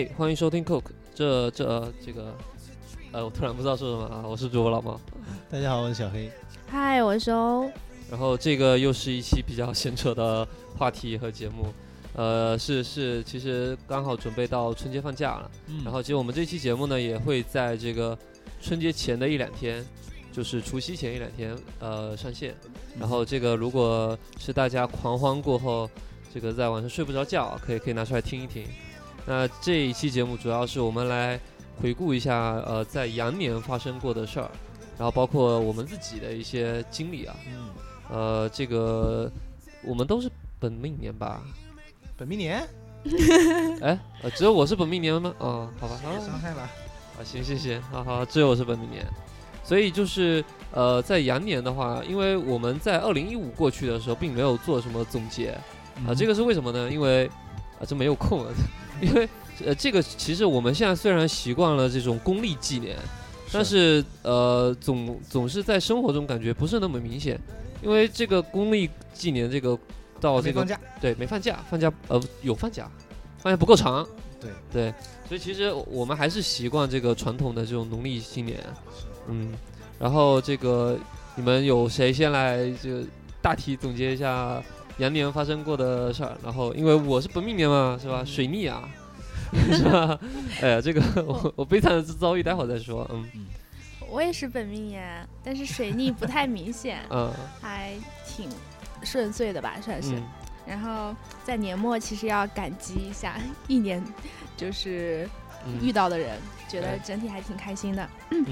嘿，欢迎收听 Coke，这这这个，呃，我突然不知道说什么啊，我是主播老猫，大家好，我是小黑。嗨，我是欧。然后这个又是一期比较闲扯的话题和节目，呃，是是，其实刚好准备到春节放假了，嗯然后其实我们这期节目呢也会在这个春节前的一两天，就是除夕前一两天，呃，上线。然后这个如果是大家狂欢过后，这个在晚上睡不着觉，可以可以拿出来听一听。那这一期节目主要是我们来回顾一下，呃，在羊年发生过的事儿，然后包括我们自己的一些经历啊。嗯，呃，这个我们都是本命年吧？本命年 哎，呃，只有我是本命年吗？哦，好吧，好伤害吧。啊，行行行，好好，只有我是本命年，所以就是呃，在羊年的话，因为我们在二零一五过去的时候，并没有做什么总结啊，这个个是为什么呢？因为啊，这没有空啊，因为呃，这个其实我们现在虽然习惯了这种公历纪年，但是呃，总总是在生活中感觉不是那么明显，因为这个公历纪年这个到这个放假。对没放假，放假呃有放假，放假不够长，对对，所以其实我们还是习惯这个传统的这种农历新年，嗯，然后这个你们有谁先来就大体总结一下羊年发生过的事儿？然后因为我是本命年嘛，是吧？水逆啊，是吧？哎呀，这个 我我悲惨的遭遇待会儿再说，嗯我也是本命年，但是水逆不太明显，嗯还挺顺遂的吧，算是。嗯然后在年末其实要感激一下一年，就是遇嗯到的人，觉得哎整体还挺开心的。嗯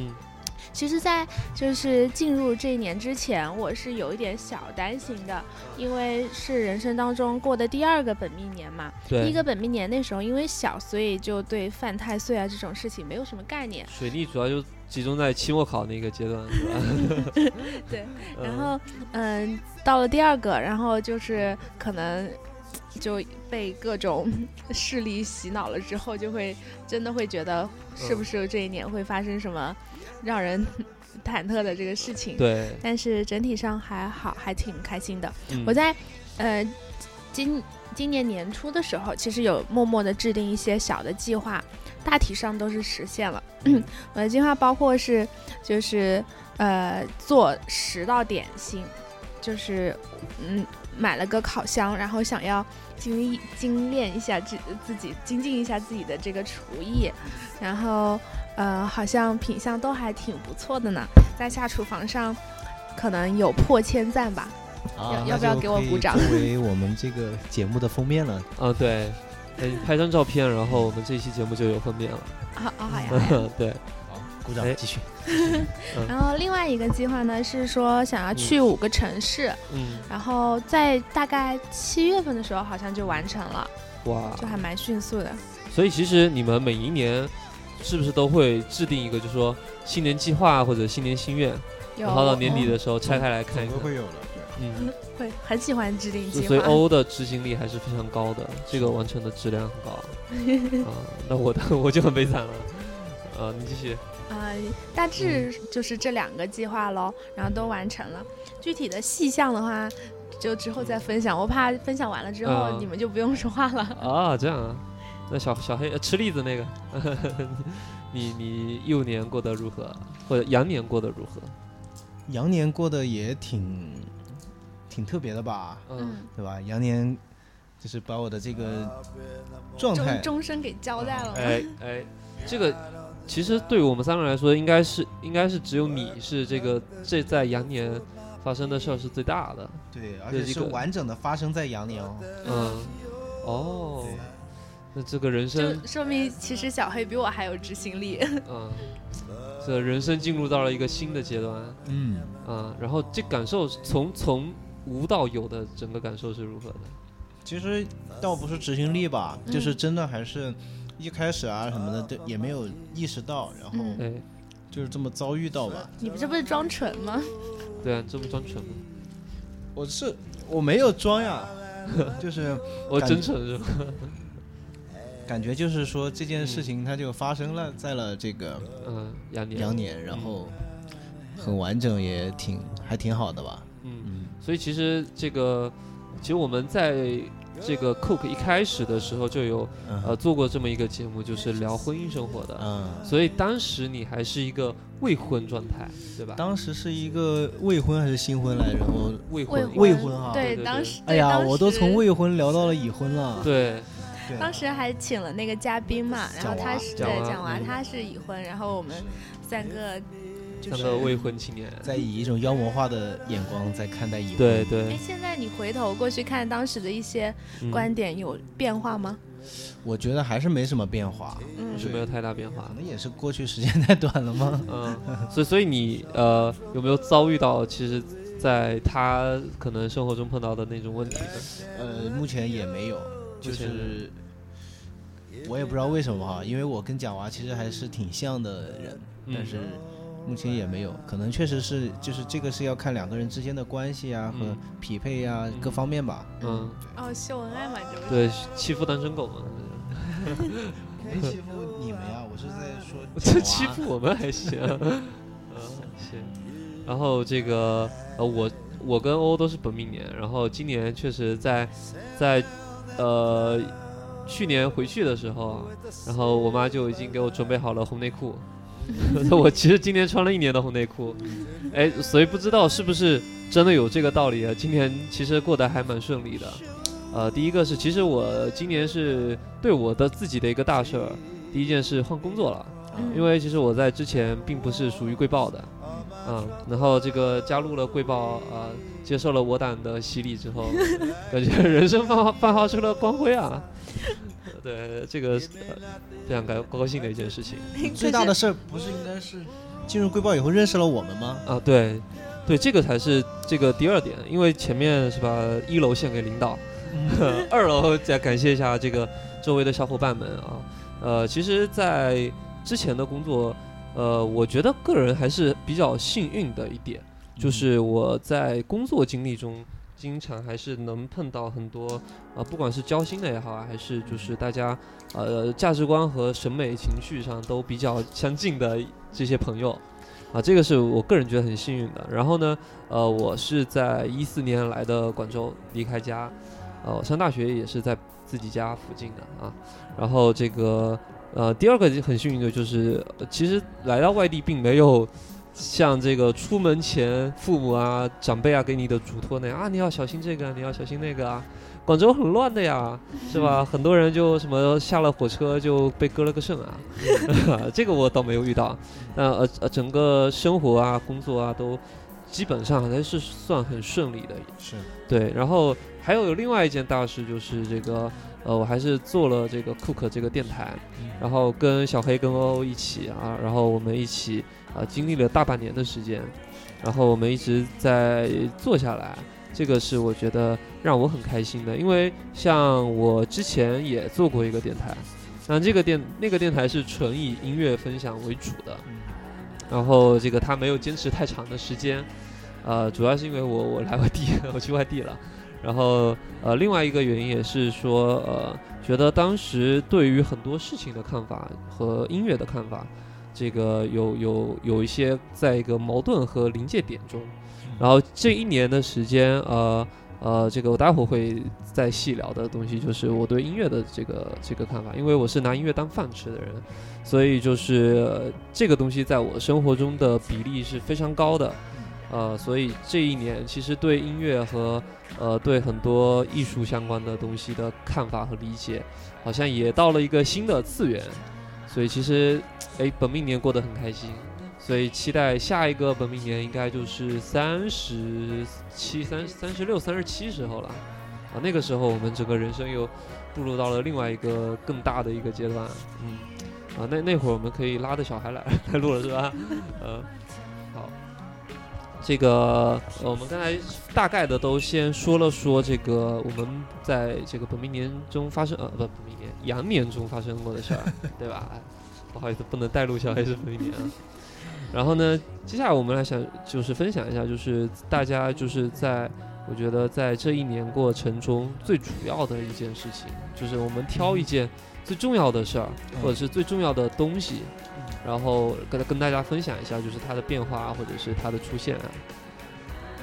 其实，在就是进入这一年之前，我是有一点小担心的，因为是人生当中过的第二个本命年嘛。第一，个本命年那时候因为小，所以就对犯太岁啊这种事情没有什么概念。水逆主要就集中在期末考那个阶段，是吧？对，嗯然后嗯，到了第二个，然后就是可能就被各种势力洗脑了之后，就会真的会觉得是不是这一年会发生什么让人忐忑的这个事情。对，但是整体上还好，还挺开心的。嗯我在呃今今年年初的时候，其实有默默的制定一些小的计划，大体上都是实现了。嗯 我的计划包括是就是呃做十道点心，就是嗯买了个烤箱，然后想要精益精炼一下自自己精进一下自己的这个厨艺，然后呃好像品相都还挺不错的呢，在下厨房上可能有破千赞吧。啊要要不要给我鼓掌作为我们这个节目的封面了。啊对，哎拍张照片，然后我们这期节目就有封面了，啊啊好呀好呀。对，好，鼓掌哎，继续。然后另外一个计划呢是说想要去五个城市，嗯，然后在大概七月份的时候好像就完成了，哇，就还蛮迅速的。所以其实你们每一年是不是都会制定一个，就是说新年计划或者新年心愿，然后到年底嗯的时候拆开来看一看，总会有的。嗯，会很喜欢制定计划所以划。欧的执行力还是非常高的，这个完成的质量很高啊。那我的我就很悲惨了，啊，你继续，呃，大致就是这两个计划喽，然后都完成了。具体的细项的话，就之后再分享。我怕分享完了之后，嗯你们就不用说话了。啊，这样啊，那小小黑、呃吃栗子那个，你你幼年过得如何，或者羊年过得如何？羊年过得也挺挺特别的吧，嗯，对吧？羊年就是把我的这个状态终终身给交代了？哎哎，这个其实对于我们三个人来说，应该是应该是只有你是这个这在羊年发生的事儿是最大的。对，而对这个且是完整的发生在羊年哦。嗯，哦，那这个人生就，说明其实小黑比我还有执行力。嗯，这人生进入到了一个新的阶段，嗯，啊，然后这感受从从无到有的整个感受是如何的？其实倒不是执行力吧，嗯就是真的还是一开始啊什么的都也没有意识到，然后就是这么遭遇到吧。你这不是装蠢吗？对啊，这不装蠢吗？我是我没有装呀，就是我真诚是吧？感觉就是说这件事情它就发生了在了这个嗯，羊年，羊年，然后很完整，也挺还挺好的吧。嗯，嗯，所以其实这个，其实我们在这个 Cook 一开始的时候就有嗯。呃做过这么一个节目，就是聊婚姻生活的，嗯，所以当时你还是一个未婚状态，对吧？当时是一个未婚还是新婚来着？我未婚，未婚。啊。对，当时哎呀，对我都从未婚聊到了已婚了。对，当时还请了那个嘉宾嘛，然后他是对蒋娃，嗯他是已婚，然后我们三个就是三个未婚青年，在以一种妖魔化的眼光在看待已婚。对对哎，对，现在你回头过去看当时的一些嗯观点有变化吗？我觉得还是没什么变化，嗯是没有太大变化可。能也是过去时间太短了吗？嗯，所以所以你呃有没有遭遇到其实，在他可能生活中碰到的那种问题呢？呃，目前也没有，就是我也不知道为什么哈，因为我跟蒋娃其实还是挺像的人，嗯但是目前也没有，可能确实是就是这个是要看两个人之间的关系啊和嗯匹配啊各方面吧。嗯，哦，秀恩爱嘛，这不是对，欺负单身狗嘛，没欺负你们呀，我是在说 这欺负我们还行。嗯，行。然后这个呃，我我跟欧欧都是本命年，然后今年确实在在呃去年回去的时候啊，然后我妈就已经给我准备好了红内裤。我其实今年穿了一年的红内裤，哎，所以不知道是不是真的有这个道理啊？今年其实过得还蛮顺利的。呃，第一个是，其实我今年是对我的自己的一个大事儿，第一件事换工作了。嗯因为其实我在之前并不是属于贵报的，嗯，然后这个加入了贵报，呃，接受了我党的洗礼之后，感觉人生焕焕发出了光辉啊！对，这个非常高高兴的一件事情 最大的事儿不是应该是进入贵报以后认识了我们吗？啊！对，对，这个才是这个第二点，因为前面是吧，一楼献给领导，二楼再感谢一下这个周围的小伙伴们啊。呃，其实，在之前的工作，呃，我觉得个人还是比较幸运的一点，就是我在工作经历中，经常还是能碰到很多，呃，不管是交心的也好啊，还是就是大家，呃，价值观和审美情绪上都比较相近的这些朋友，啊，这个是我个人觉得很幸运的。然后呢，呃，我是在一四年来的广州，离开家，呃，我上大学也是在自己家附近的啊。然后这个呃，第二个很幸运的就是，其实来到外地并没有像这个出门前父母啊、长辈啊给你的嘱托那样啊，你要小心这个，你要小心那个啊。广州很乱的呀，是吧？很多人就什么下了火车就被割了个肾啊，这个我倒没有遇到。那呃呃，整个生活啊、工作啊都基本上还是算很顺利的，是对，然后还有另外一件大事就是这个，呃，我还是做了这个 Cook 这个电台，然后跟小黑跟欧欧一起啊，然后我们一起啊、经历了大半年的时间，然后我们一直在做下来，这个是我觉得让我很开心的，因为像我之前也做过一个电台，那这个电那个电台是纯以音乐分享为主的，然后这个他没有坚持太长的时间，呃，主要是因为我我来外地，我去外地了，然后呃，另外一个原因也是说，呃，觉得当时对于很多事情的看法和音乐的看法，这个有有有一些在一个矛盾和临界点中，然后这一年的时间，呃呃，这个我待会儿会再细聊的东西，就是我对音乐的这个这个看法，因为我是拿音乐当饭吃的人，所以就是、呃这个东西在我生活中的比例是非常高的，呃，所以这一年其实对音乐和呃对很多艺术相关的东西的看法和理解，好像也到了一个新的次元，所以其实哎本命年过得很开心。所以期待下一个本命年应该就是三十七、三三十六、三十七时候了，啊，那个时候我们整个人生又步入到了另外一个更大的一个阶段，嗯，啊，那那会儿我们可以拉着小孩来 来录了是吧？呃，好，这个我们刚才大概的都先说了说这个我们在这个本命年中发生呃不本命年羊年中发生过的事儿，对吧？哎不好意思，不能带入小黑是本命年啊。然后呢，接下来我们来想就是分享一下，就是大家就是在我觉得在这一年过程中最主要的一件事情，就是我们挑一件最重要的事儿，或者是最重要的东西，然后跟跟大家分享一下，就是它的变化啊或者是它的出现啊。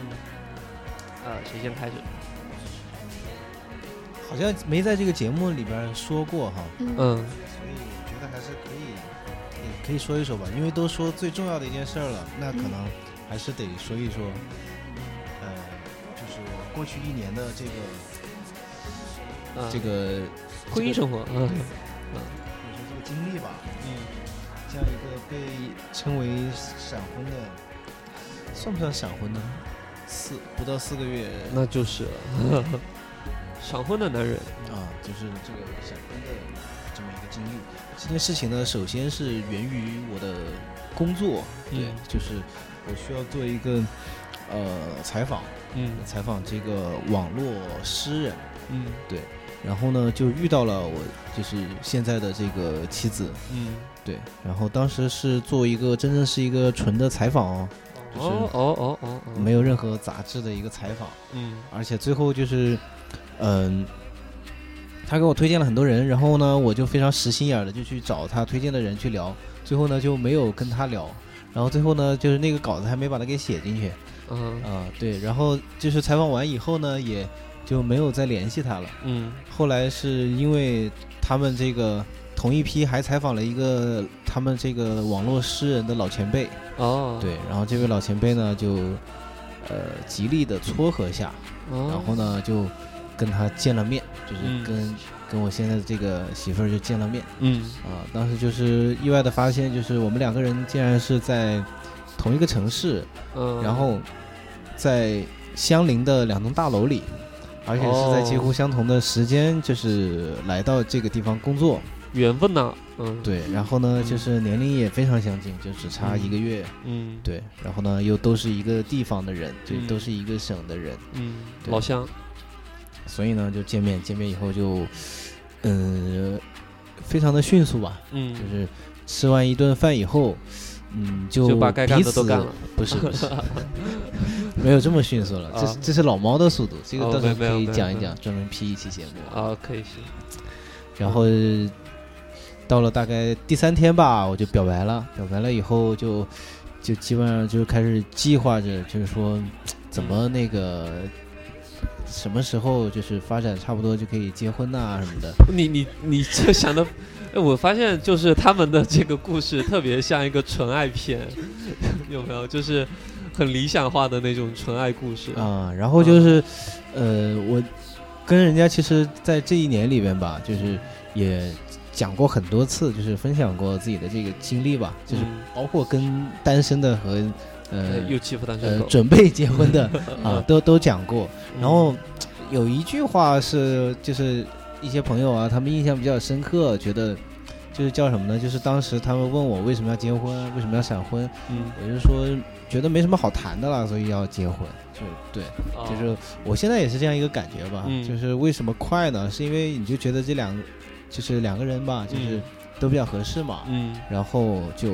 嗯，呃，谁先开始？好像没在这个节目里边说过哈，嗯觉得还是可以，也可以说一说吧，因为都说最重要的一件事儿了，那可嗯能还是得说一说，呃，就是过去一年的这个嗯，这个婚姻生活，嗯对，或者说这个经历吧，嗯，这样一个被称为闪婚的，算不算闪婚呢？四不到四个月那就是了 闪婚的男人，啊，就是这个闪婚的这么一个经历。这件事情呢，首先是源于我的工作，对，嗯。就是我需要做一个呃采访，嗯。采访这个网络诗人，嗯。对然后呢就遇到了我就是现在的这个妻子，嗯，对，然后当时是做一个真正是一个纯的采访哦，就是哦哦哦哦哦，没有任何杂志的一个采访，嗯。而且最后就是，嗯、他给我推荐了很多人，然后呢，我就非常实心眼儿的就去找他推荐的人去聊，最后呢就没有跟他聊，然后最后呢就是那个稿子还没把它给写进去。嗯。啊、对，然后就是采访完以后呢，也就没有再联系他了。嗯。后来是因为他们这个同一批还采访了一个他们这个网络诗人的老前辈，哦，对，然后这位老前辈呢就呃极力的撮合下，哦，然后呢就跟他见了面，就是嗯跟、跟我现在的这个媳妇儿就见了面。嗯。啊。当时就是意外的发现，就是我们两个人竟然是在同一个城市，嗯，然后在相邻的两栋大楼里，而且是在几乎哦相同的时间，就是来到这个地方工作。缘分呐，嗯。对，然后呢，嗯。就是年龄也非常相近，就只差一个月。嗯。对，然后呢，又都是一个地方的人，就嗯。都是一个省的人，嗯，对。老乡，所以呢，就见面，见面以后就，嗯、非常的迅速吧，嗯，就是吃完一顿饭以后，嗯，就就把该干的都干了，不是不是，没有这么迅速了，这是啊这是老猫的速度，这个哦到时候可以讲一讲，专门批一期节目。啊，可以行，然后到了大概第三天吧，我就表白了，表白了以后就就基本上就开始计划着，就是说怎么那个。什么时候就是发展差不多就可以结婚呐、什么的？你你你这想的，哎，我发现就是他们的这个故事特别像一个纯爱片，有没有？就是很理想化的那种纯爱故事啊、然后就是，呃，我跟人家其实，在这一年里边吧，就是也讲过很多次，就是分享过自己的这个经历吧，就是嗯包括跟单身的和呃呃又欺负单身呃狗，准备结婚的 啊嗯，都都讲过。嗯。然后有一句话是，就是一些朋友啊，他们印象比较深刻，觉得就是叫什么呢？就是当时他们问我为什么要结婚，为什么要闪婚，嗯，我就说觉得没什么好谈的了，所以要结婚。就对，啊。就是我现在也是这样一个感觉吧，嗯。就是为什么快呢？是因为你就觉得这两个，就是两个人吧，就是嗯。都比较合适嘛，嗯。然后就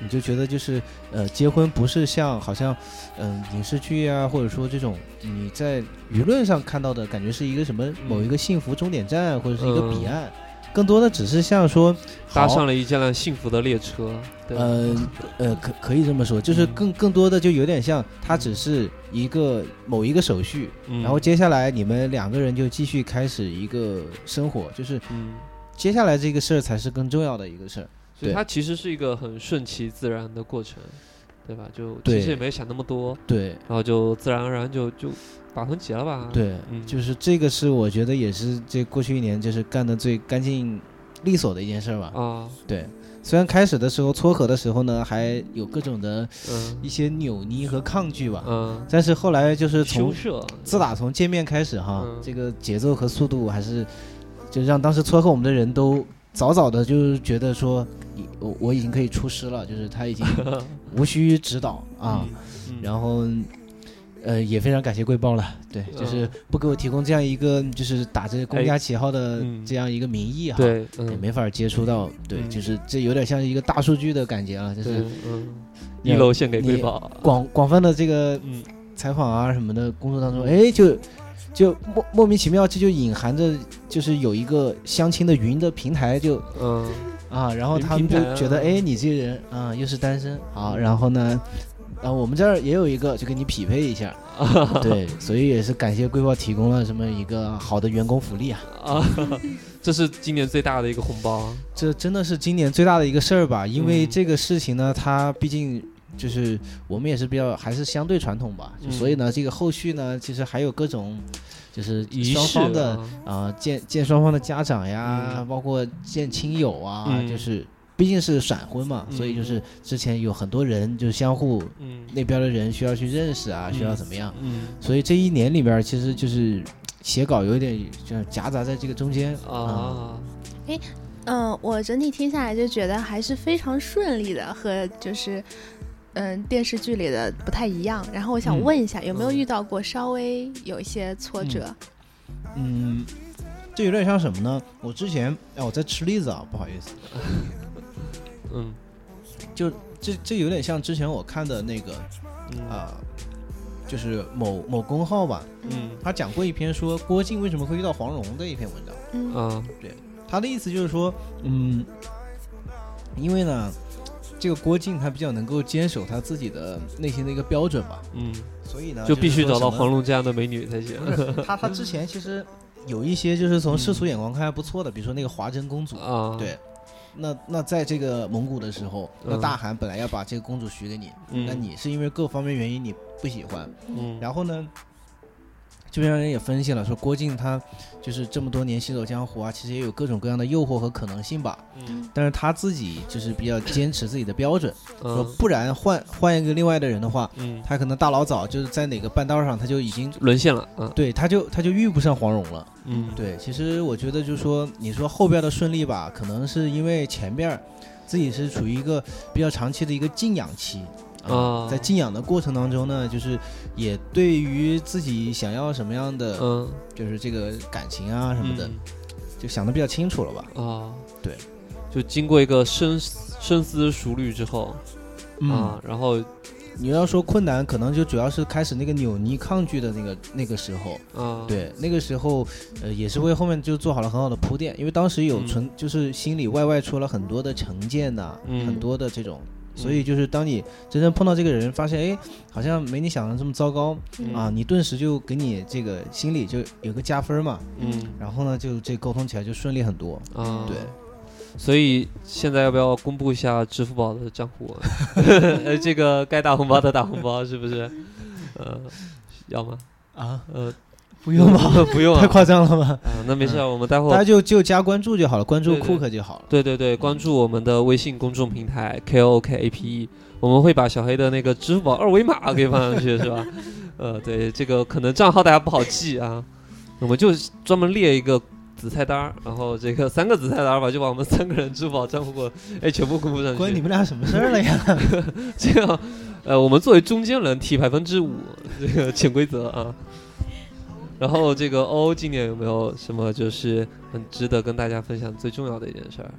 你就觉得就是呃，结婚不是像好像嗯、影视剧啊，或者说这种你在舆论上看到的感觉是一个什么某一个幸福终点站或者是一个彼嗯。岸，更多的只是像说搭上了一辆幸福的列车，对，呃呃，可可以这么说，就是嗯。更更多的就有点像，它只是一个某一个手续，嗯。然后接下来你们两个人就继续开始一个生活，就是嗯，接下来这个事儿才是更重要的一个事儿。对所以它其实是一个很顺其自然的过程，对吧？就其实也没想那么多，对。然后就自然而然就就把婚结了吧。，对，嗯。就是这个是我觉得也是这过去一年就是干的最干净利索的一件事儿吧。啊，对，虽然开始的时候撮合的时候呢，还有各种的嗯。一些扭捏和抗拒吧，嗯，但是后来就是从，自打从见面开始哈，嗯。这个节奏和速度还是，就让当时撮合我们的人都早早的就是觉得说，你我我已经可以出师了，就是他已经 无需指导啊，嗯，然后。呃，也非常感谢贵报了，对，就是嗯。不给我提供这样一个就是打着公家旗号的嗯这样一个名义哈，对，也嗯，没法接触到，对，嗯。就是这有点像一个大数据的感觉啊，就是，嗯，一楼献给贵你宝，广广泛的这个嗯。采访啊什么的工作当中，哎，就就莫莫名其妙，这就隐含着就是有一个相亲的云的平台就嗯啊，然后他们就觉得，哎，你这个人啊又是单身，好，然后呢，然后我们这儿也有一个，就跟你匹配一下。对，所以也是感谢贵报提供了这么一个好的员工福利啊。啊，这是今年最大的一个红包。这真的是今年最大的一个事儿吧？因为嗯这个事情呢，它毕竟就是我们也是比较还是相对传统吧，嗯所以呢，这个后续呢，其实还有各种就是双方的啊啊、见见双方的家长呀，嗯包括见亲友啊，嗯就是毕竟是闪婚嘛，所以就是之前有很多人就相互嗯那边的人需要去认识啊，嗯需要怎么样，嗯所以这一年里边其实就是写稿有点就是夹杂在这个中间啊。哎，嗯，我整体听下来就觉得还是非常顺利的，和就是嗯电视剧里的不太一样。然后我想嗯问一下，有没有嗯遇到过稍微有一些挫折？嗯，这有点像什么呢？我之前哎，我在吃栗子啊，不好意思，嗯就这这有点像之前我看的那个嗯啊、就是某某公号吧，嗯他讲过一篇说郭靖为什么会遇到黄蓉的一篇文章。嗯对他的意思就是说，嗯，因为呢，这个郭靖他比较能够坚守他自己的内心的一个标准吧，嗯，所以呢，就必须找到黄蓉这样的美女才行。他他之前其实有一些就是从世俗眼光看还不错的，比如说那个华筝公主，啊，对。那那在这个蒙古的时候，那嗯大汗本来要把这个公主许给你，嗯。那你是因为各方面原因你不喜欢，嗯，然后呢，这边人也分析了，说郭靖他就是这么多年行走江湖啊，其实也有各种各样的诱惑和可能性吧。嗯但是他自己就是比较坚持自己的标准，说嗯不然换换一个另外的人的话，嗯，他可能大老早就是在哪个半道上他就已经沦陷了嗯，对他就他就遇不上黄蓉了。嗯对，其实我觉得就是说，你说后边的顺利吧，可能是因为前边自己是处于一个比较长期的一个静养期。啊在静养的过程当中呢，就是也对于自己想要什么样的，嗯。就是这个感情啊什么的，嗯。就想的比较清楚了吧。啊，对，就经过一个深思深思熟虑之后啊，然后你要说困难，可能就主要是开始那个扭捏抗拒的那个那个时候，啊，对，那个时候，呃，也是为后面就做好了很好的铺垫，因为当时有嗯。存，就是心里外外出了很多的成见呐、嗯。很多的这种，所以就是当你真正碰到这个人，发现哎，好像没你想的这么糟糕嗯啊，你顿时就给你这个心里就有个加分嘛，嗯然后呢，就这沟通起来就顺利很多，啊，对。所以现在要不要公布一下支付宝的账户？呃，这个该打红包的打红包是不是？呃，要吗？啊，呃，不用吧，不用啊。太夸张了吧？啊，那没事，我们待会儿大家。就就加关注就好了，关注库克就好了。对对对，关注我们的微信公众平台 K O K A P E，我们会把小黑的那个支付宝二维码给放上去，是吧？呃，对，这个可能账号大家不好记啊，我们就专门列一个子菜单儿，然后这个三个子菜单儿吧，就把我们三个人支付宝账户 哎全部公布上去。关你们俩什么事儿了呀？这样，呃，我们作为中间人提百分之五这个潜规则啊。然后这个欧欧今年有没有什么就是很值得跟大家分享最重要的一件事儿？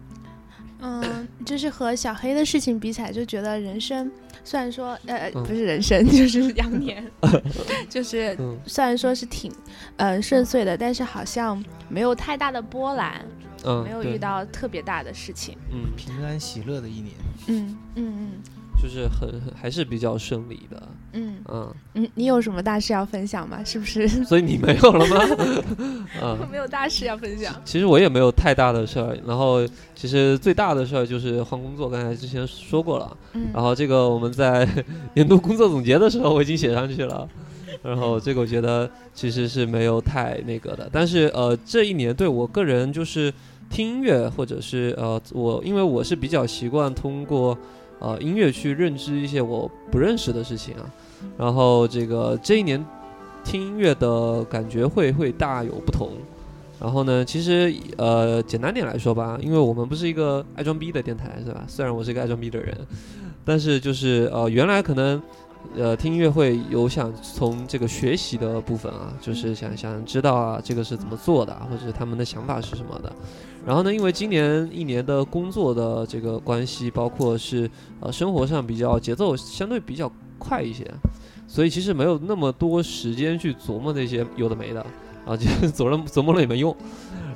嗯，就是和小黑的事情比起来，就觉得人生虽然说呃嗯不是人生，就是羊年，就是嗯虽然说是挺呃顺遂的，但是好像没有太大的波澜，嗯，没有遇到特别大的事情。嗯，平安喜乐的一年。嗯嗯嗯就是很很还是比较顺利的，嗯嗯，嗯，你你有什么大事要分享吗？是不是？所以你没有了吗？啊、没有大事要分享。其实我也没有太大的事儿，然后其实最大的事儿就是换工作，刚才之前说过了，嗯然后这个我们在 年度工作总结的时候我已经写上去了，然后这个我觉得其实是没有太那个的，但是呃这一年对我个人就是听音乐或者是呃我因为我是比较习惯通过呃音乐去认知一些我不认识的事情啊，然后这个这一年听音乐的感觉会会大有不同。然后呢，其实呃，简单点来说吧，因为我们不是一个爱装逼的电台，是吧？虽然我是一个爱装逼的人，但是就是呃，原来可能呃听音乐会有想从这个学习的部分啊，就是想想知道啊这个是怎么做的，或者是他们的想法是什么的。然后呢，因为今年一年的工作的这个关系，包括是呃生活上比较节奏相对比较快一些，所以其实没有那么多时间去琢磨那些有的没的啊，就 琢磨琢磨了也没用。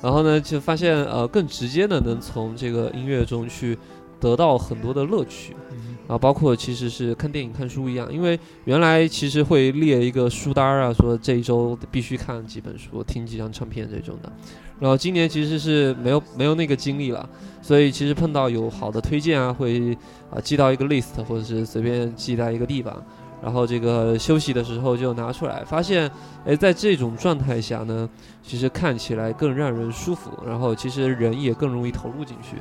然后呢，就发现呃更直接的能从这个音乐中去得到很多的乐趣。啊，包括其实是看电影、看书一样，因为原来其实会列一个书单儿啊，说这一周必须看几本书、听几张唱片这种的。然后今年其实是没有没有那个精力了，所以其实碰到有好的推荐啊，会啊记到一个 list，或者是随便记在一个地方，然后这个休息的时候就拿出来，发现哎，在这种状态下呢，其实看起来更让人舒服，然后其实人也更容易投入进去。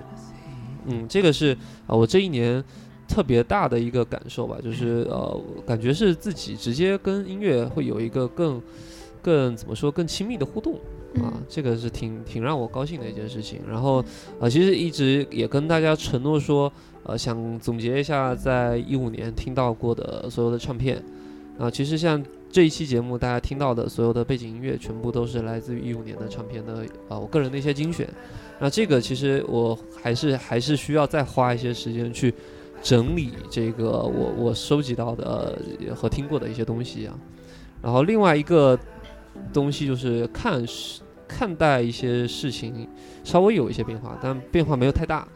嗯，这个是啊，我这一年。特别大的一个感受吧，就是呃，感觉是自己直接跟音乐会有一个更、更怎么说更亲密的互动啊，这个是挺挺让我高兴的一件事情。然后啊，其实一直也跟大家承诺说，呃，想总结一下在一五年听到过的所有的唱片啊，其实像这一期节目大家听到的所有的背景音乐，全部都是来自于一五年的唱片的啊，我个人的一些精选。那这个其实我还是还是需要再花一些时间去。整理这个我我收集到的和听过的一些东西啊，然后另外一个东西就是看看待一些事情稍微有一些变化，但变化没有太大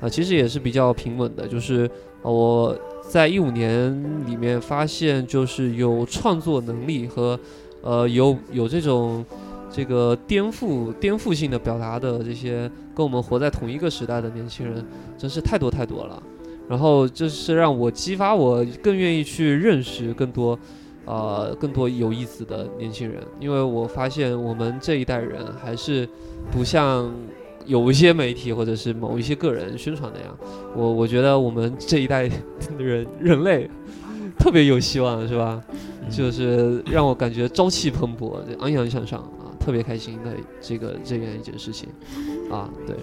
啊，其实也是比较平稳的。就是我在一五年里面发现，就是有创作能力和呃有有这种这个颠覆颠覆性的表达的这些跟我们活在同一个时代的年轻人，真是太多太多了。然后就是让我激发我更愿意去认识更多，呃，更多有意思的年轻人，因为我发现我们这一代人还是不像有一些媒体或者是某一些个人宣传那样，我我觉得我们这一代的人人类特别有希望，是吧？就是让我感觉朝气蓬勃、昂扬向上啊，特别开心的这个这样一件事情啊，对。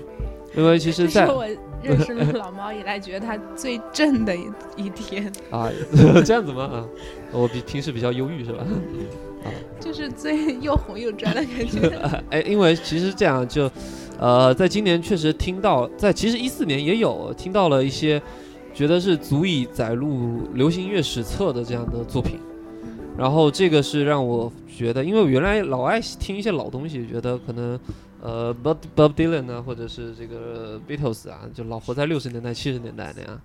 因为其实，在我认识了老猫以来，觉得他最正的一一天 啊，这样子吗？啊，我比平时比较忧郁是吧？啊，就是最又红又专的感觉。哎，因为其实这样就，呃，在今年确实听到，在其实一四年也有听到了一些，觉得是足以载入流行音乐史册的这样的作品。然后这个是让我觉得，因为我原来老爱听一些老东西，觉得可能。呃，Bob Bob Dylan 啊，或者是这个 Beatles 啊，就老活在六十年代、七十年代那样。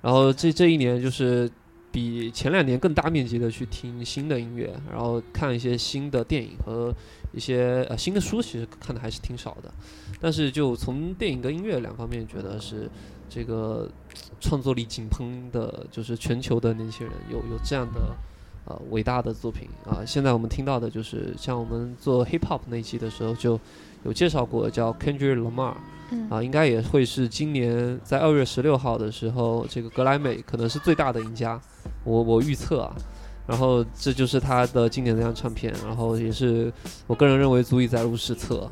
然后这这一年就是比前两年更大面积的去听新的音乐，然后看一些新的电影和一些呃新的书，其实看的还是挺少的。但是就从电影跟音乐两方面，觉得是这个创作力井喷的，就是全球的年轻人有有这样的。呃，伟大的作品啊！现在我们听到的就是像我们做 hip hop 那一期的时候就有介绍过，叫 Kendrick Lamar，啊，应该也会是今年在二月十六号的时候，这个格莱美可能是最大的赢家，我我预测啊。然后这就是他的经典那张唱片，然后也是我个人认为足以载入史册。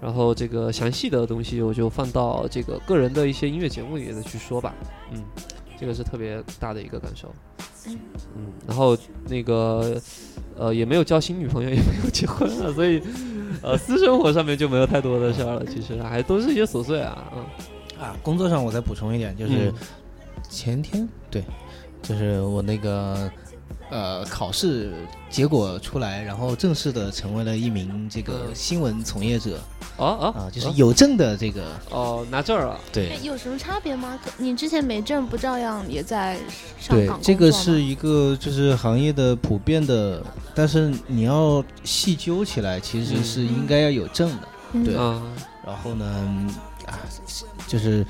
然后这个详细的东西我就放到这个个人的一些音乐节目里再去说吧，嗯。这个是特别大的一个感受，嗯，然后那个，呃，也没有交新女朋友，也没有结婚了，所以，呃，私生活上面就没有太多的事儿了。其实还都是一些琐碎啊，嗯，啊，工作上我再补充一点，就是前天，对，就是我那个。呃，考试结果出来，然后正式的成为了一名这个新闻从业者。哦哦，啊，就是有证的这个。哦，拿证了。对。有什么差别吗？你之前没证，不照样也在上岗对，这个是一个就是行业的普遍的，但是你要细究起来，其实是应该要有证的。对。然后呢，啊，就是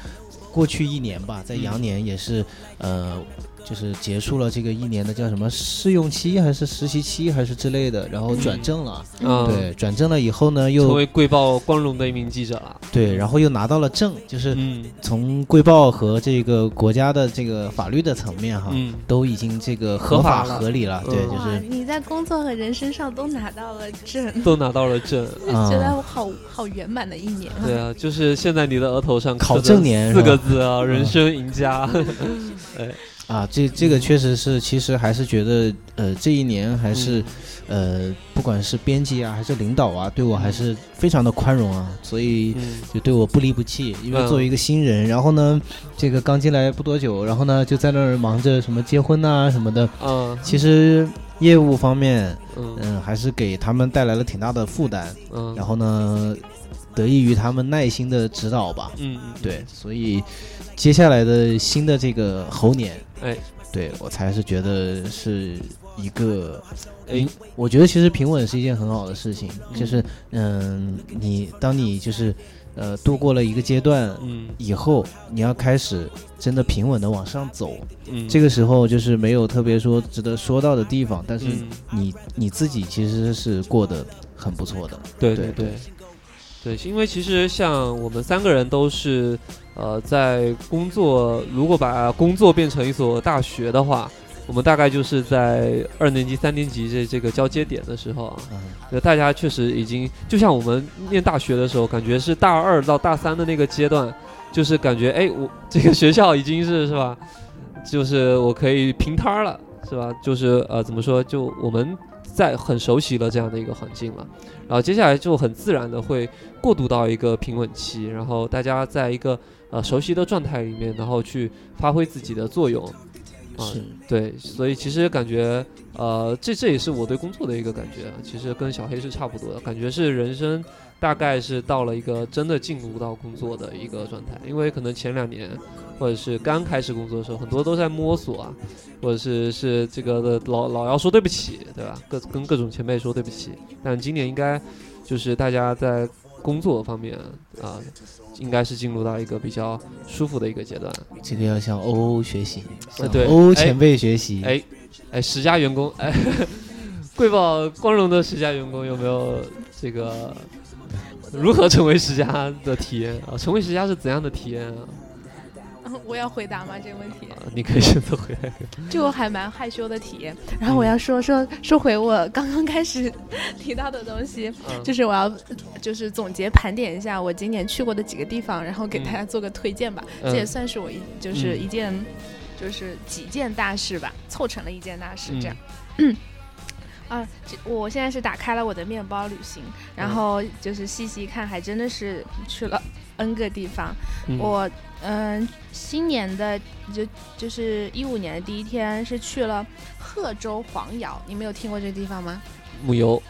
过去一年吧，在羊年也是，呃。就是结束了这个一年的叫什么试用期还是实习期还是之类的，然后转正了。嗯对，转正了以后呢，又成为贵报光荣的一名记者了。对，然后又拿到了证，就是从贵报和这个国家的这个法律的层面哈，都已经这个合法合理了。对，就是你在工作和人身上都拿到了证，都拿到了证，觉得好好圆满的一年。对啊，就是现在你的额头上考证年四个字啊，人生赢家。哎。啊，这这个确实是，其实还是觉得，呃，这一年还是，呃，不管是编辑啊，还是领导啊，对我还是非常的宽容啊，所以就对我不离不弃。因为作为一个新人，然后呢，这个刚进来不多久，然后呢，就在那儿忙着什么结婚啊什么的，嗯，其实业务方面，嗯，还是给他们带来了挺大的负担，嗯，然后呢。得益于他们耐心的指导吧。嗯，嗯对，，所以接下来的新的这个猴年，哎，对我才是觉得是一个，哎，我觉得其实平稳是一件很好的事情，嗯。就是嗯，你当你就是呃度过了一个阶段嗯。以后，你要开始真的平稳的往上走，嗯，这个时候就是没有特别说值得说到的地方，但是嗯，你你自己其实是过得很不错的，对对。对对，因为其实像我们三个人都是，呃，在工作，如果把工作变成一所大学的话，我们大概就是在二年级、三年级这这个交接点的时候啊，大家确实已经，就像我们念大学的时候，感觉是大二到大三的那个阶段，就是感觉哎，我这个学校已经是是吧，就是我可以平摊了，是吧？就是呃，怎么说，就我们在很熟悉了这样的一个环境了，然后接下来就很自然的会过渡到一个平稳期，然后大家在一个呃熟悉的状态里面，然后去发挥自己的作用。啊、是，对，所以其实感觉，呃，这这也是我对工作的一个感觉，其实跟小黑是差不多的，感觉是人生大概是到了一个真的进入到工作的一个状态，因为可能前两年或者是刚开始工作的时候，很多都在摸索啊，或者是是这个的老老要说对不起，对吧？各跟各种前辈说对不起，但今年应该就是大家在工作方面啊、应该是进入到一个比较舒服的一个阶段。这个要向欧欧学习，向对哎欧前辈学习，哎，哎，十佳员工，哎，贵宝光荣的十佳员工有没有这个如何成为十佳的体验啊？成为十佳是怎样的体验啊？我要回答吗这个问题？啊你可以选择回答。这个还蛮害羞的体验。然后我要说说说回我刚刚开始提到的东西，嗯就是我要就是总结盘点一下我今年去过的几个地方，然后给嗯大家做个推荐吧。嗯这也算是我一就是嗯一件、就是几件大事吧，凑成了一件大事嗯这样。啊，这我现在是打开了我的面包旅行，然嗯后就是细细看，还真的是去了 N 个地方。嗯我嗯、新年的就就是一五年的第一天是去了贺州黄窑，你没有听过这个地方吗？木有，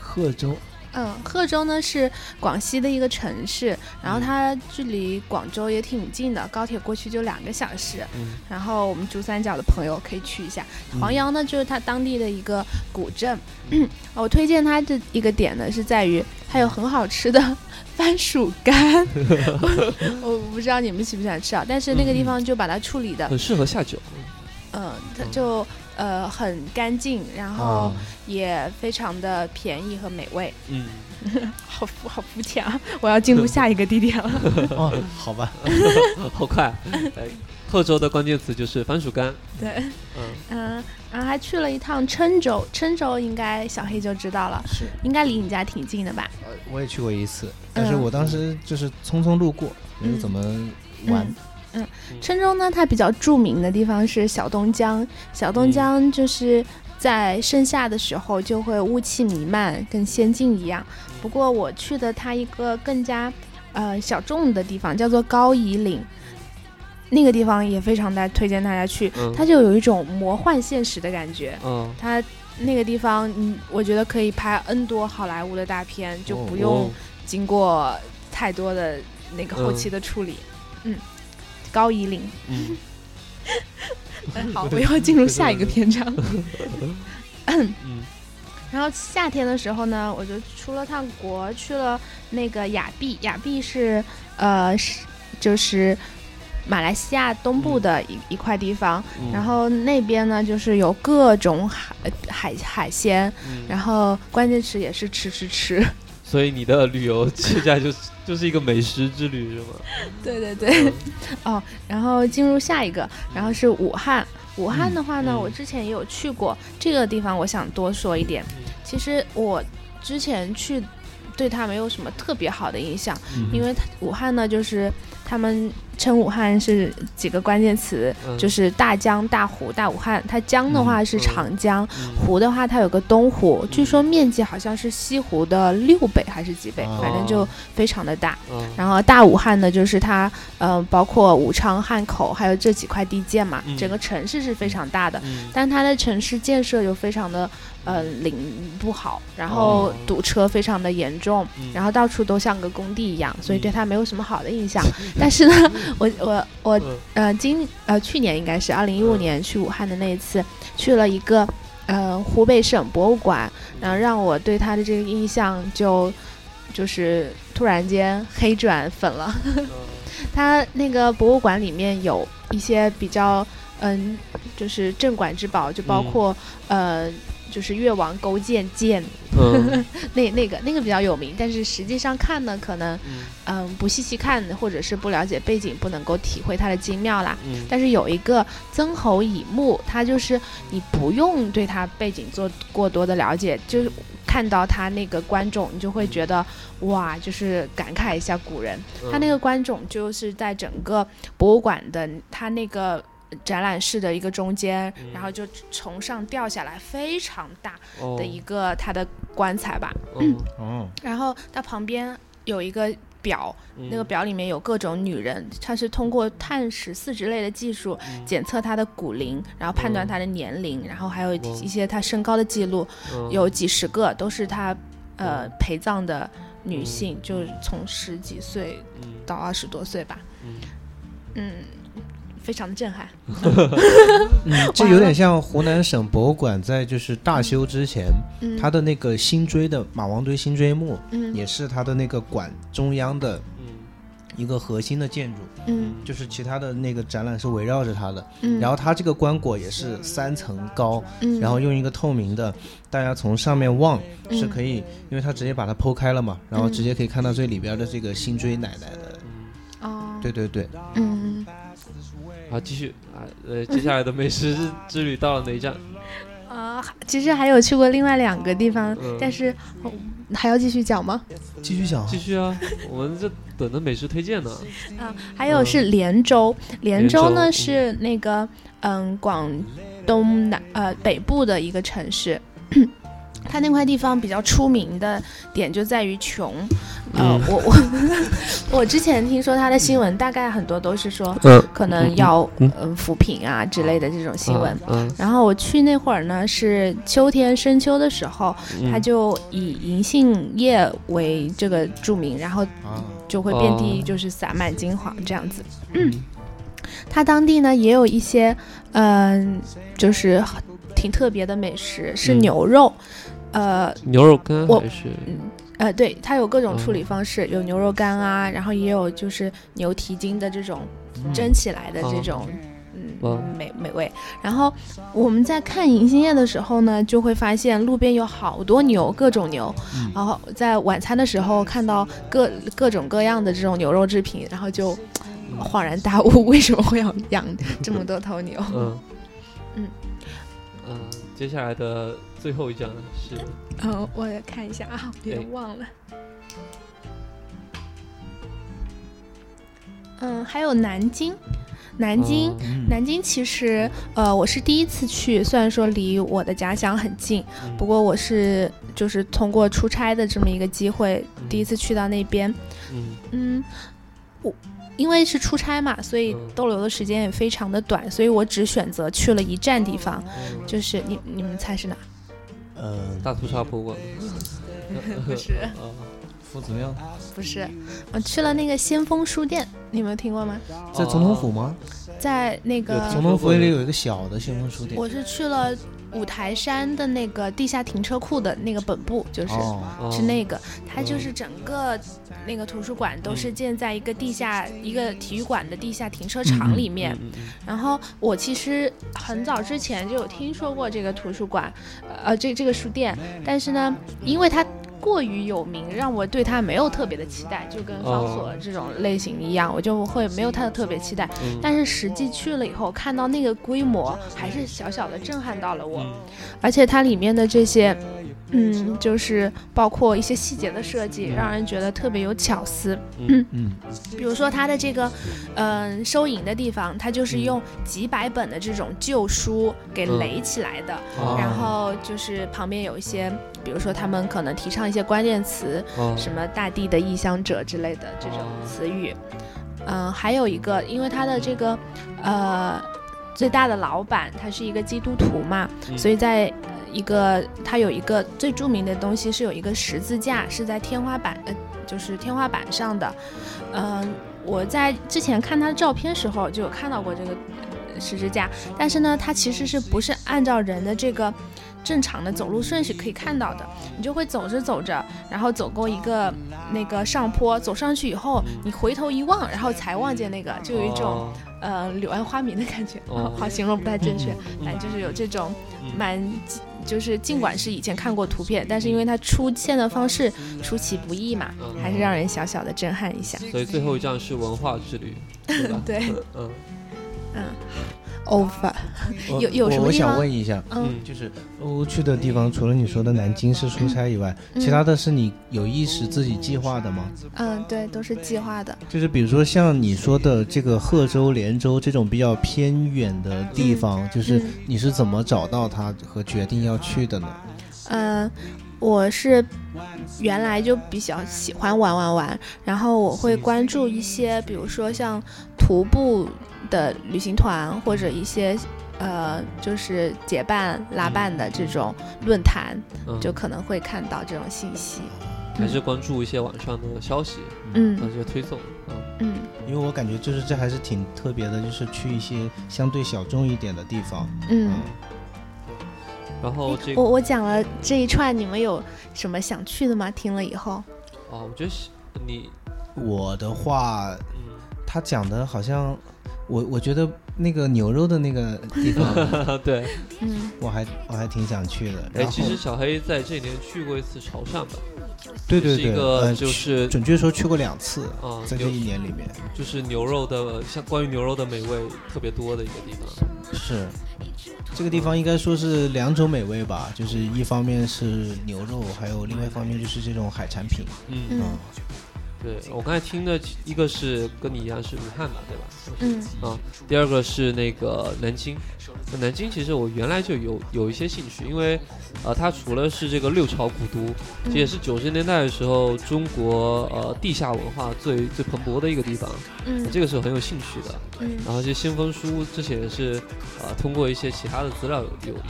贺州，嗯，贺州呢是广西的一个城市，然后嗯它距离广州也挺近的，高铁过去就两个小时。嗯然后我们珠三角的朋友可以去一下。黄窑呢，就是它当地的一个古镇。我推荐它的一个点呢，是在于它有很好吃的 番薯干。我不知道你们喜不喜欢吃啊，但是那个地方就把它处理的，很适合下酒。嗯，它就呃很干净，然后啊，也非常的便宜和美味。嗯，好肤好肤浅啊！我要进入下一个地点了。哦，好吧，好快。哎，贺州的关键词就是番薯干。对，嗯嗯，然后还去了一趟郴州，郴州应该小黑就知道了，是，应该离你家挺近的吧？呃我也去过一次，但是嗯我当时就是匆匆路过，没有怎么玩，嗯郴州呢，它比较著名的地方是小东江，小东江就是在盛夏的时候就会雾气弥漫，跟仙境一样。不过我去的它一个更加呃小众的地方，叫做高夷岭。那个地方也非常大推荐大家去，嗯。它就有一种魔幻现实的感觉。嗯，它那个地方，嗯，我觉得可以拍 N 多好莱坞的大片，就不用哦。经过太多的那个后期的处理。嗯，高夷岭。嗯嗯，好，我要进入下一个篇章。嗯然后夏天的时候呢，我就出了趟国，去了那个雅碧。雅碧是呃是就是马来西亚东部的一、一块地方，嗯，然后那边呢就是有各种海呃海海鲜，嗯然后关键词也是吃吃吃。所以你的旅游接下来就是 就是一个美食之旅是吗？对对对，嗯 哦，然后进入下一个，然后是武汉。武汉的话呢，嗯我之前也有去过这个地方，我想多说一点。嗯其实我之前去，对它没有什么特别好的印象，嗯因为它武汉呢就是他们称武汉是几个关键词，嗯。就是大江、大湖、大武汉。它江的话是嗯长江，嗯湖的话它有个东湖，据说面积好像是西湖的六倍还是几倍，哦。反正就非常的大。嗯。然后大武汉呢，就是它，嗯、包括武昌、汉口，还有这几块地界嘛，嗯。整个城市是非常大的，嗯。但它的城市建设又非常的，呃，零不好，然后哦。堵车非常的严重，嗯。然后到处都像个工地一样，所以对它没有什么好的印象。但是呢，我我我嗯呃今呃去年应该是二零一五年去武汉的那一次，去了一个呃湖北省博物馆，然后让我对他的这个印象就就是突然间黑转粉了。嗯它那个博物馆里面有一些比较嗯，就是镇馆之宝，就包嗯括、呃。就是越王勾践剑，嗯 那那个那个比较有名，但是实际上看呢，可能嗯嗯不细细看，或者是不了解背景，不能够体会它的精妙啦。嗯但是有一个曾侯乙墓，它就是你不用对它背景做过多的了解，就是看到它那个观众，你就会觉得哇，就是感慨一下古人。嗯它那个观众就是在整个博物馆的它那个。展览室的一个中间，嗯。然后就从上掉下来，非常大哦。的一个他的棺材吧。嗯。哦，然后它旁边有一个表，嗯。那个表里面有各种女人，它是通过碳十四之类的技术嗯。检测她的骨龄，然后判断嗯她的年龄，然后还有嗯一些她身高的记录，嗯有几十个都是她呃嗯陪葬的女嗯。性，就是从十几岁嗯。到二十多岁吧，嗯。嗯，非常的震撼。嗯，这有点像湖南省博物馆在就是大修之前，嗯，它的那个新追的马王堆新追墓，嗯。也是它的那个馆中央的嗯。一个核心的建筑，嗯。就是其他的那个展览是围绕着它的。嗯，然后它这个棺椁也是三层高，嗯。然后用一个透明的，大家从上面望是可以以，因为它直接把它剖开了嘛，然后嗯。直接可以看到最里边的这个新追奶奶的。对对对，嗯好，继续啊，呃，接下来的美食之旅到了哪一站？啊，其实还有去过另外两个地方，嗯但是哦还要继续讲吗？继续讲继续啊，我们这等着美食推荐呢。啊，还有是连州，连连州州呢嗯是那个嗯广东南呃北部的一个城市。它那块地方比较出名的点就在于穷，呃，嗯。我我我之前听说他的新闻，大概很多都是说嗯，可能要嗯嗯扶贫啊之类的这种新闻。嗯，然后我去那会儿呢是秋天深秋的时候，嗯。它就以银杏叶为这个著名，然后啊，就会遍地哦就是洒满金黄这样子。嗯。它当地呢也有一些，嗯、就是挺特别的美食，是嗯牛肉，呃牛肉干我还是呃，对，它有各种处嗯理方式，有牛肉干啊，然后也有就是牛蹄筋的这种蒸起来的这哦种。哇嗯，美美味。然后我们在看银杏叶的时候呢，就会发现路边有好多牛，各种牛。嗯然后在晚餐的时候看到各各种各样的这种牛肉制品，然后就恍然大悟，为什么会要养 这么多头牛？嗯嗯嗯，接下来的最后一张是。嗯，我也看一下啊，别对忘了。嗯，还有南京，南京，哦嗯。南京其实呃我是第一次去，虽然说离我的家乡很近，嗯。不过我是就是通过出差的这么一个机会，第一次去到那边。嗯。嗯，我因为是出差嘛，所以嗯。逗留的时间也非常的短，所以我只选择去了一站地方，嗯就是你你们猜是哪？呃，大屠杀博物馆不是 啊夫子庙不是，我去了那个先锋书店，你有没有听过吗？在总统府吗？在那个总统府里有一个小的先锋书店。我是去了五台山的那个地下停车库的那个本部，就是。是那个，它就是整个那个图书馆都是建在一个地下、一个体育馆的地下停车场里面。然后我其实很早之前就有听说过这个图书馆，呃，这这个书店，但是呢，因为它过于有名，让我对它没有特别的期待，就跟方所这种类型一样，我就会没有太特别期待。嗯。但是实际去了以后，看到那个规模，还是小小的震撼到了我。嗯。而且它里面的这些，嗯，就是包括一些细节的设计，让人觉得特别有巧思。嗯。嗯。比如说它的这个，嗯、收银的地方，它就是用几百本的这种旧书给嗯。垒起来的，哦。然后就是旁边有一些，比如说他们可能提倡一些关键词，哦什么大地的异乡者之类的这种哦词语。嗯、还有一个，因为他的这个，呃，最大的老板他是一个基督徒嘛，嗯所以在呃一个它有一个最著名的东西是有一个十字架，是在天花板呃，就是天花板上的。嗯、我在之前看他的照片时候就有看到过这个呃十字架，但是呢，它其实是不是按照人的这个正常的走路顺序可以看到的？你就会走着走着，然后走过一个那个上坡，走上去以后，你回头一望，然后才望见那个，就有一种、哦呃柳暗花明的感觉。哦好形容不太正确，嗯反正就是有这种嗯蛮，就是尽管是以前看过图片，但是因为它出现的方式出其不意嘛，嗯还是让人小小的震撼一下。所以最后一站是文化之旅，对吧？对，嗯嗯，over，有有什么我我想问一下，嗯就是欧去的地方，除了你说的南京是出差以外，嗯其他的是你有意识自己计划的吗？嗯，对，都是计划的。就是比如说像你说的这个贺州、连州这种比较偏远的地方，就是嗯你是怎么找到它和决定要去的呢？嗯，我是原来就比较喜欢玩玩玩，然后我会关注一些，比如说像徒步的旅行团或者一些。呃，就是结伴拉伴的这种论坛，嗯，就可能会看到这种信息。还是关注一些网上的消息，嗯啊，这个推送，嗯嗯因为我感觉就是这还是挺特别的，就是去一些相对小众一点的地方。嗯。然后这个我我讲了这一串，你们有什么想去的吗？听了以后，哦，我觉得你，我的话，嗯，他讲的好像，我我觉得那个牛肉的那个地方，对，嗯我还我还挺想去的。哎，其实小黑在这一年去过一次潮汕吧，对对对，是一个呃就是准确说去过两次，啊，在这一年里面就是牛肉的，像关于牛肉的美味特别多的一个地方。是。这个地方应该说是两种美味吧，就是一方面是牛肉，还有另外一方面就是这种海产品。嗯，嗯对我刚才听的一个是跟你一样是武汉吧，对吧？嗯啊，第二个是那个南京。那南京其实我原来就有有一些兴趣，因为呃，它除了是这个六朝古都，这也是九十年代的时候中国呃地下文化最最蓬勃的一个地方，嗯这个是很有兴趣的。嗯然后这先锋书之前也是呃通过一些其他的资料有有有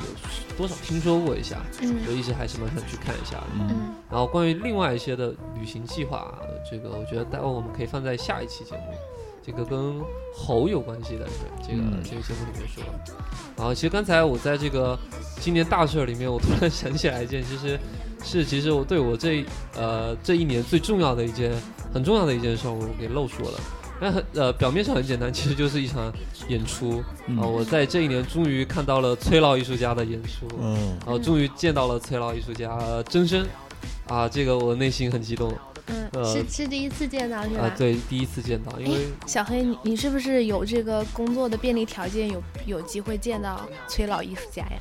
多少听说过一下，嗯我一直还是蛮想去看一下的。嗯然后关于另外一些的旅行计划，这个我觉得待会我们可以放在下一期节目，这个跟猴有关系的这个、嗯这个节目里面说。然后其实刚才我在这个今年大事儿里面，我突然想起来一件，其实是其实我对我这呃这一年最重要的一件很重要的一件事儿，我给漏说了。但很呃表面上很简单，其实就是一场演出啊、嗯我在这一年终于看到了崔老艺术家的演出。嗯，然后终于见到了崔老艺术家呃真身，啊，这个我内心很激动嗯，呃是是第一次见到是吧？啊，对，第一次见到，因为小黑，你你是不是有这个工作的便利条件，有有机会见到崔老艺术家呀？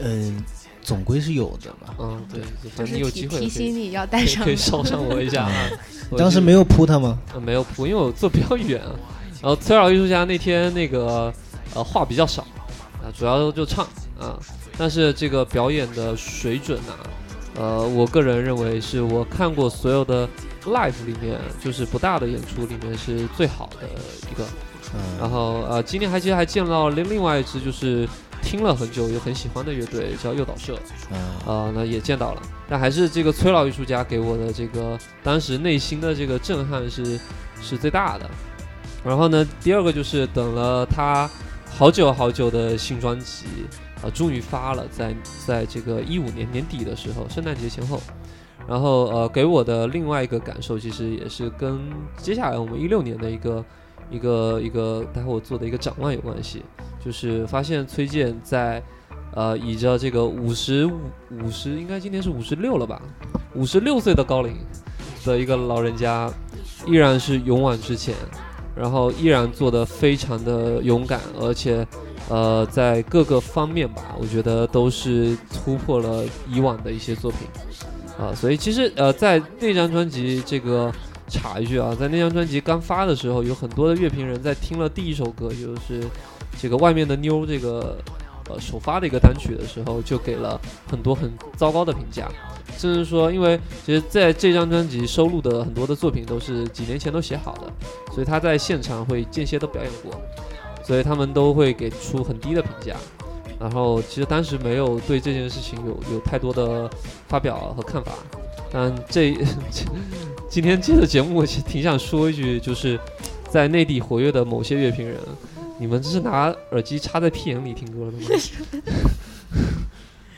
嗯，总归是有的吧。嗯，对，就反正你有机会是提提醒你要带上可以。捎上我一下啊。我当时没有扑他吗？呃没有扑，因为我坐比较远啊。然后崔老艺术家那天那个呃话比较少啊，主要就唱啊，但是这个表演的水准啊，呃，我个人认为是我看过所有的 live 里面，就是不大的演出里面是最好的一个。然嗯，后呃，今天还其实还见到另另外一支就是听了很久又很喜欢的乐队叫诱导社，嗯啊，那也见到了，但还是这个崔老艺术家给我的这个当时内心的这个震撼是是最大的。然后呢，第二个就是等了他好久好久的新专辑，啊，终于发了，在在这个一五年年底的时候，圣诞节前后。然后呃，给我的另外一个感受，其实也是跟接下来我们一六年的一个一个一个待会我做的一个展望有关系，就是发现崔健在呃以着这个五十五五十应该今年是五十六了吧，五十六岁的高龄的一个老人家，依然是勇往直前，然后依然做得非常的勇敢，而且呃，在各个方面吧，我觉得都是突破了以往的一些作品。啊、所以其实呃，在那张专辑这个插一句啊，在那张专辑刚发的时候，有很多的乐评人在听了第一首歌，就是这个外面的妞这个呃首发的一个单曲的时候，就给了很多很糟糕的评价，甚至说，因为其实在这张专辑收录的很多的作品都是几年前都写好的，所以他在现场会间歇的表演过，所以他们都会给出很低的评价。然后其实当时没有对这件事情有有太多的发表和看法，但这今天这个节目我其实挺想说一句，就是在内地活跃的某些乐评人，你们这是拿耳机插在屁眼里听歌的吗？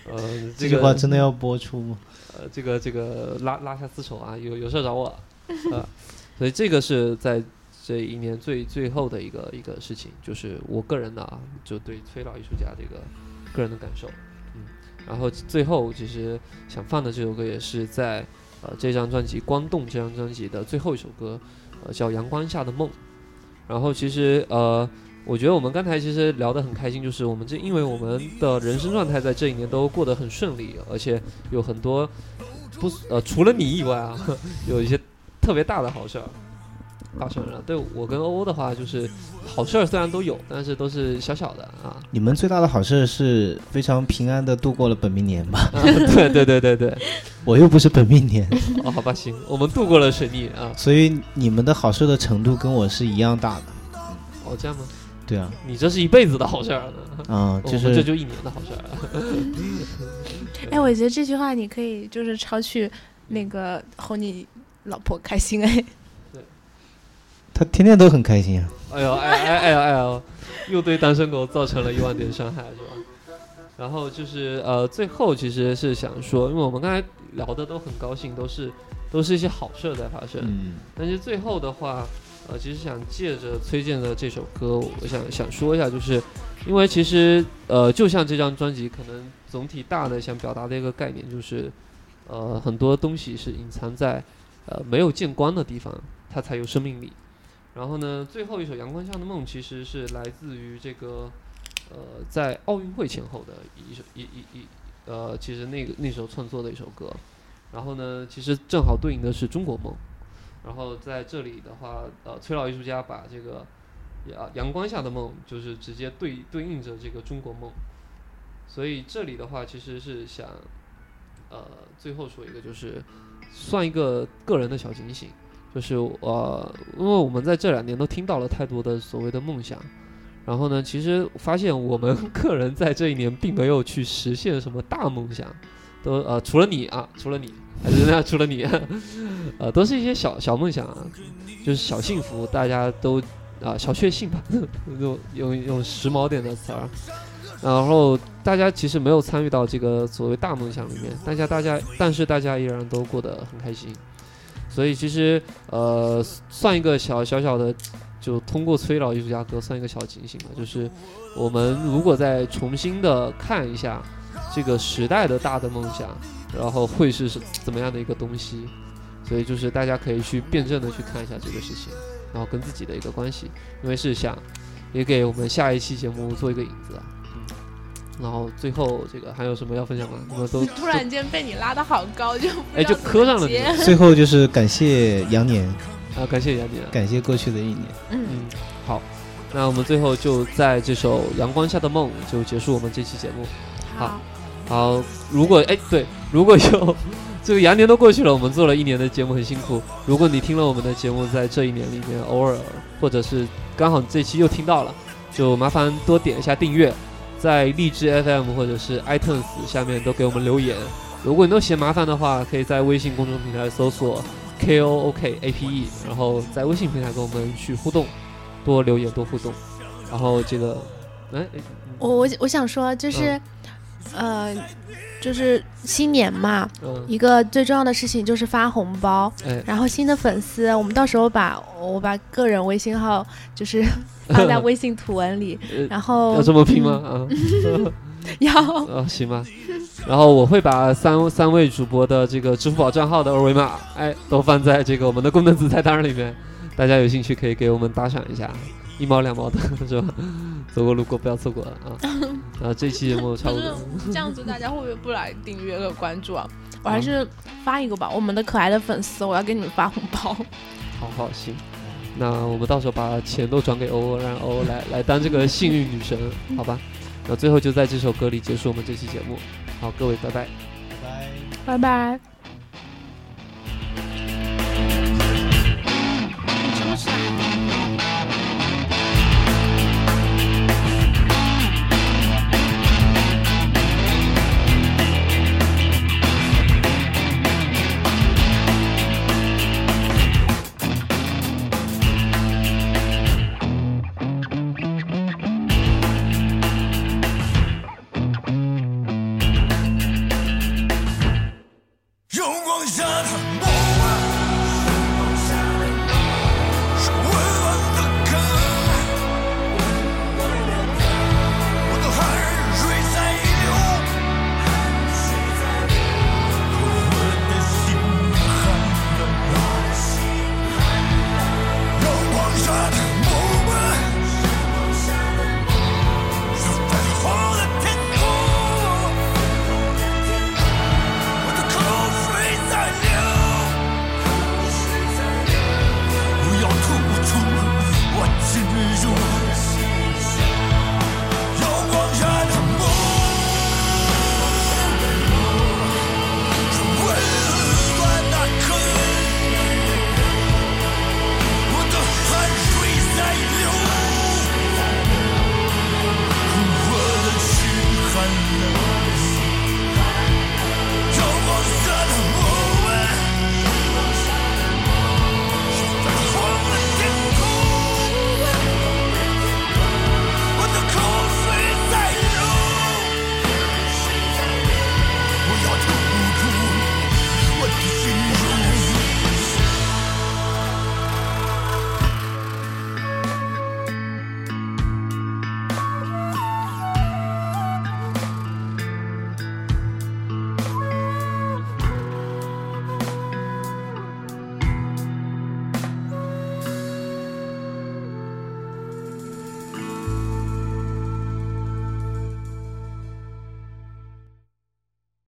呃，这这个句话真的要播出吗？呃，这个这个拉拉下丝绸啊，有有事儿找我，啊，所以这个是在这一年最最后的一个一个事情，就是我个人的啊，就对崔老艺术家这个个人的感受，嗯，然后最后其实想放的这首歌也是在呃这张专辑《光动》这张专辑的最后一首歌，呃叫《阳光下的梦》，然后其实呃。我觉得我们刚才其实聊得很开心，就是我们这因为我们的人生状态在这一年都过得很顺利，而且有很多不呃除了你以外啊，有一些特别大的好事儿发生了。对我跟欧欧的话，就是好事儿虽然都有，但是都是小小的啊。你们最大的好事是非常平安的度过了本命年吧？啊对对对对对，我又不是本命年，哦好吧行，我们度过了水逆啊。所以你们的好事的程度跟我是一样大的。哦这样吗？对啊，你这是一辈子的好事儿呢，嗯，就是这就一年的好事儿啊。哎，我觉得这句话你可以就是抄去那个哄你老婆开心哎。他天天都很开心啊。哎呦，哎哎哎呦哎呦，又对单身狗造成了一万点伤害，是吧？然后就是呃，最后其实是想说，因为我们刚才聊的都很高兴，都是都是一些好事在发生，嗯，但是最后的话，呃，其实想借着崔健的这首歌，我想想说一下，就是因为其实呃，就像这张专辑，可能总体大的想表达的一个概念就是，呃，很多东西是隐藏在呃没有见光的地方，它才有生命力。然后呢，最后一首《阳光下的梦》其实是来自于这个呃在奥运会前后的一首一一一呃，其实那个那时候创作的一首歌。然后呢，其实正好对应的是中国梦。然后在这里的话，呃，崔老艺术家把这个阳阳光下的梦，就是直接对对应着这个中国梦。所以这里的话，其实是想，呃，最后说一个，就是算一个个人的小警醒，就是呃，因为我们在这两年都听到了太多的所谓的梦想，然后呢，其实发现我们 个人在这一年并没有去实现什么大梦想，都呃，除了你啊，除了你，还是那除了你，呃，都是一些小小梦想啊，就是小幸福，大家都啊、小确幸吧，用用用时髦点的词儿。然后大家其实没有参与到这个所谓大梦想里面，大家大家但是大家依然都过得很开心，所以其实呃算一个小小小的，就通过崔老艺术家歌算一个小警醒吧，就是我们如果再重新的看一下这个时代的大的梦想，然后会是是怎么样的一个东西，所以就是大家可以去辩证的去看一下这个事情，然后跟自己的一个关系，因为是想也给我们下一期节目做一个引子啊。嗯，然后最后这个还有什么要分享吗？你们都 突然间被你拉得好高，就不哎就磕上了 最后就是感谢羊年，啊，感谢羊年。感谢过去的一年。嗯，嗯，好，那我们最后就在这首《阳光下的梦》就结束我们这期节目。好，好，如果哎对，如果有 这个羊年都过去了，我们做了一年的节目很辛苦。如果你听了我们的节目，在这一年里面偶尔或者是刚好这期又听到了，就麻烦多点一下订阅，在荔枝 FM 或者是 iTunes 下面都给我们留言。如果你都嫌麻烦的话，可以在微信公众平台搜索 K O O K A P E，然后在微信平台跟我们去互动，多留言多互动。然后这个，哎，哎我我我想说就是，呃，就是新年嘛，嗯，一个最重要的事情就是发红包。哎，然后新的粉丝，我们到时候把我把个人微信号就是 放在微信图文里，呃然后要这么拼吗？啊，要啊，行吧。然后我会把三三位主播的这个支付宝账号的二维码，哎，都放在这个我们的功能子菜单里面，大家有兴趣可以给我们打赏一下，一毛两毛的是吧？走过路过不要错过了啊！啊，这期节目差不多。这样子大家会不会不来订阅和关注啊？我还是发一个吧，我们的可爱的粉丝，我要给你们发红包。好好行，那我们到时候把钱都转给欧欧，让欧欧来来当这个幸运女神，好吧？那最后就在这首歌里结束我们这期节目。好，各位，拜拜，拜拜。就是。